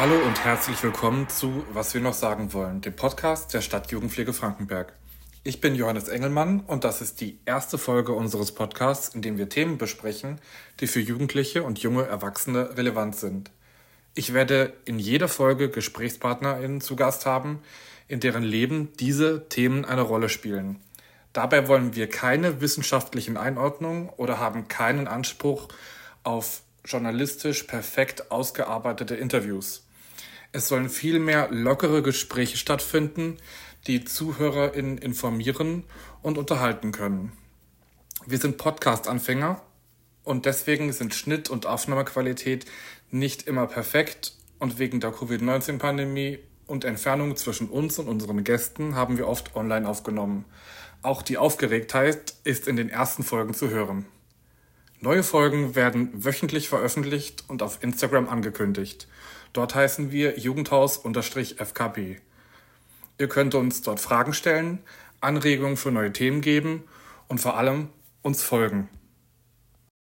Hallo und herzlich willkommen zu Was wir noch sagen wollen, dem Podcast der Stadtjugendpflege Frankenberg. Ich bin Johannes Engelmann und das ist die erste Folge unseres Podcasts, in dem wir Themen besprechen, die für Jugendliche und junge Erwachsene relevant sind. Ich werde in jeder Folge GesprächspartnerInnen zu Gast haben, in deren Leben diese Themen eine Rolle spielen. Dabei wollen wir keine wissenschaftlichen Einordnungen oder haben keinen Anspruch auf journalistisch perfekt ausgearbeitete Interviews. Es sollen vielmehr lockere Gespräche stattfinden, die ZuhörerInnen informieren und unterhalten können. Wir sind Podcast-Anfänger und deswegen sind Schnitt und Aufnahmequalität nicht immer perfekt und wegen der Covid-19-Pandemie und Entfernung zwischen uns und unseren Gästen haben wir oft online aufgenommen. Auch die Aufgeregtheit ist in den ersten Folgen zu hören. Neue Folgen werden wöchentlich veröffentlicht und auf Instagram angekündigt. Dort heißen wir Jugendhaus-FKB. Ihr könnt uns dort Fragen stellen, Anregungen für neue Themen geben und vor allem uns folgen.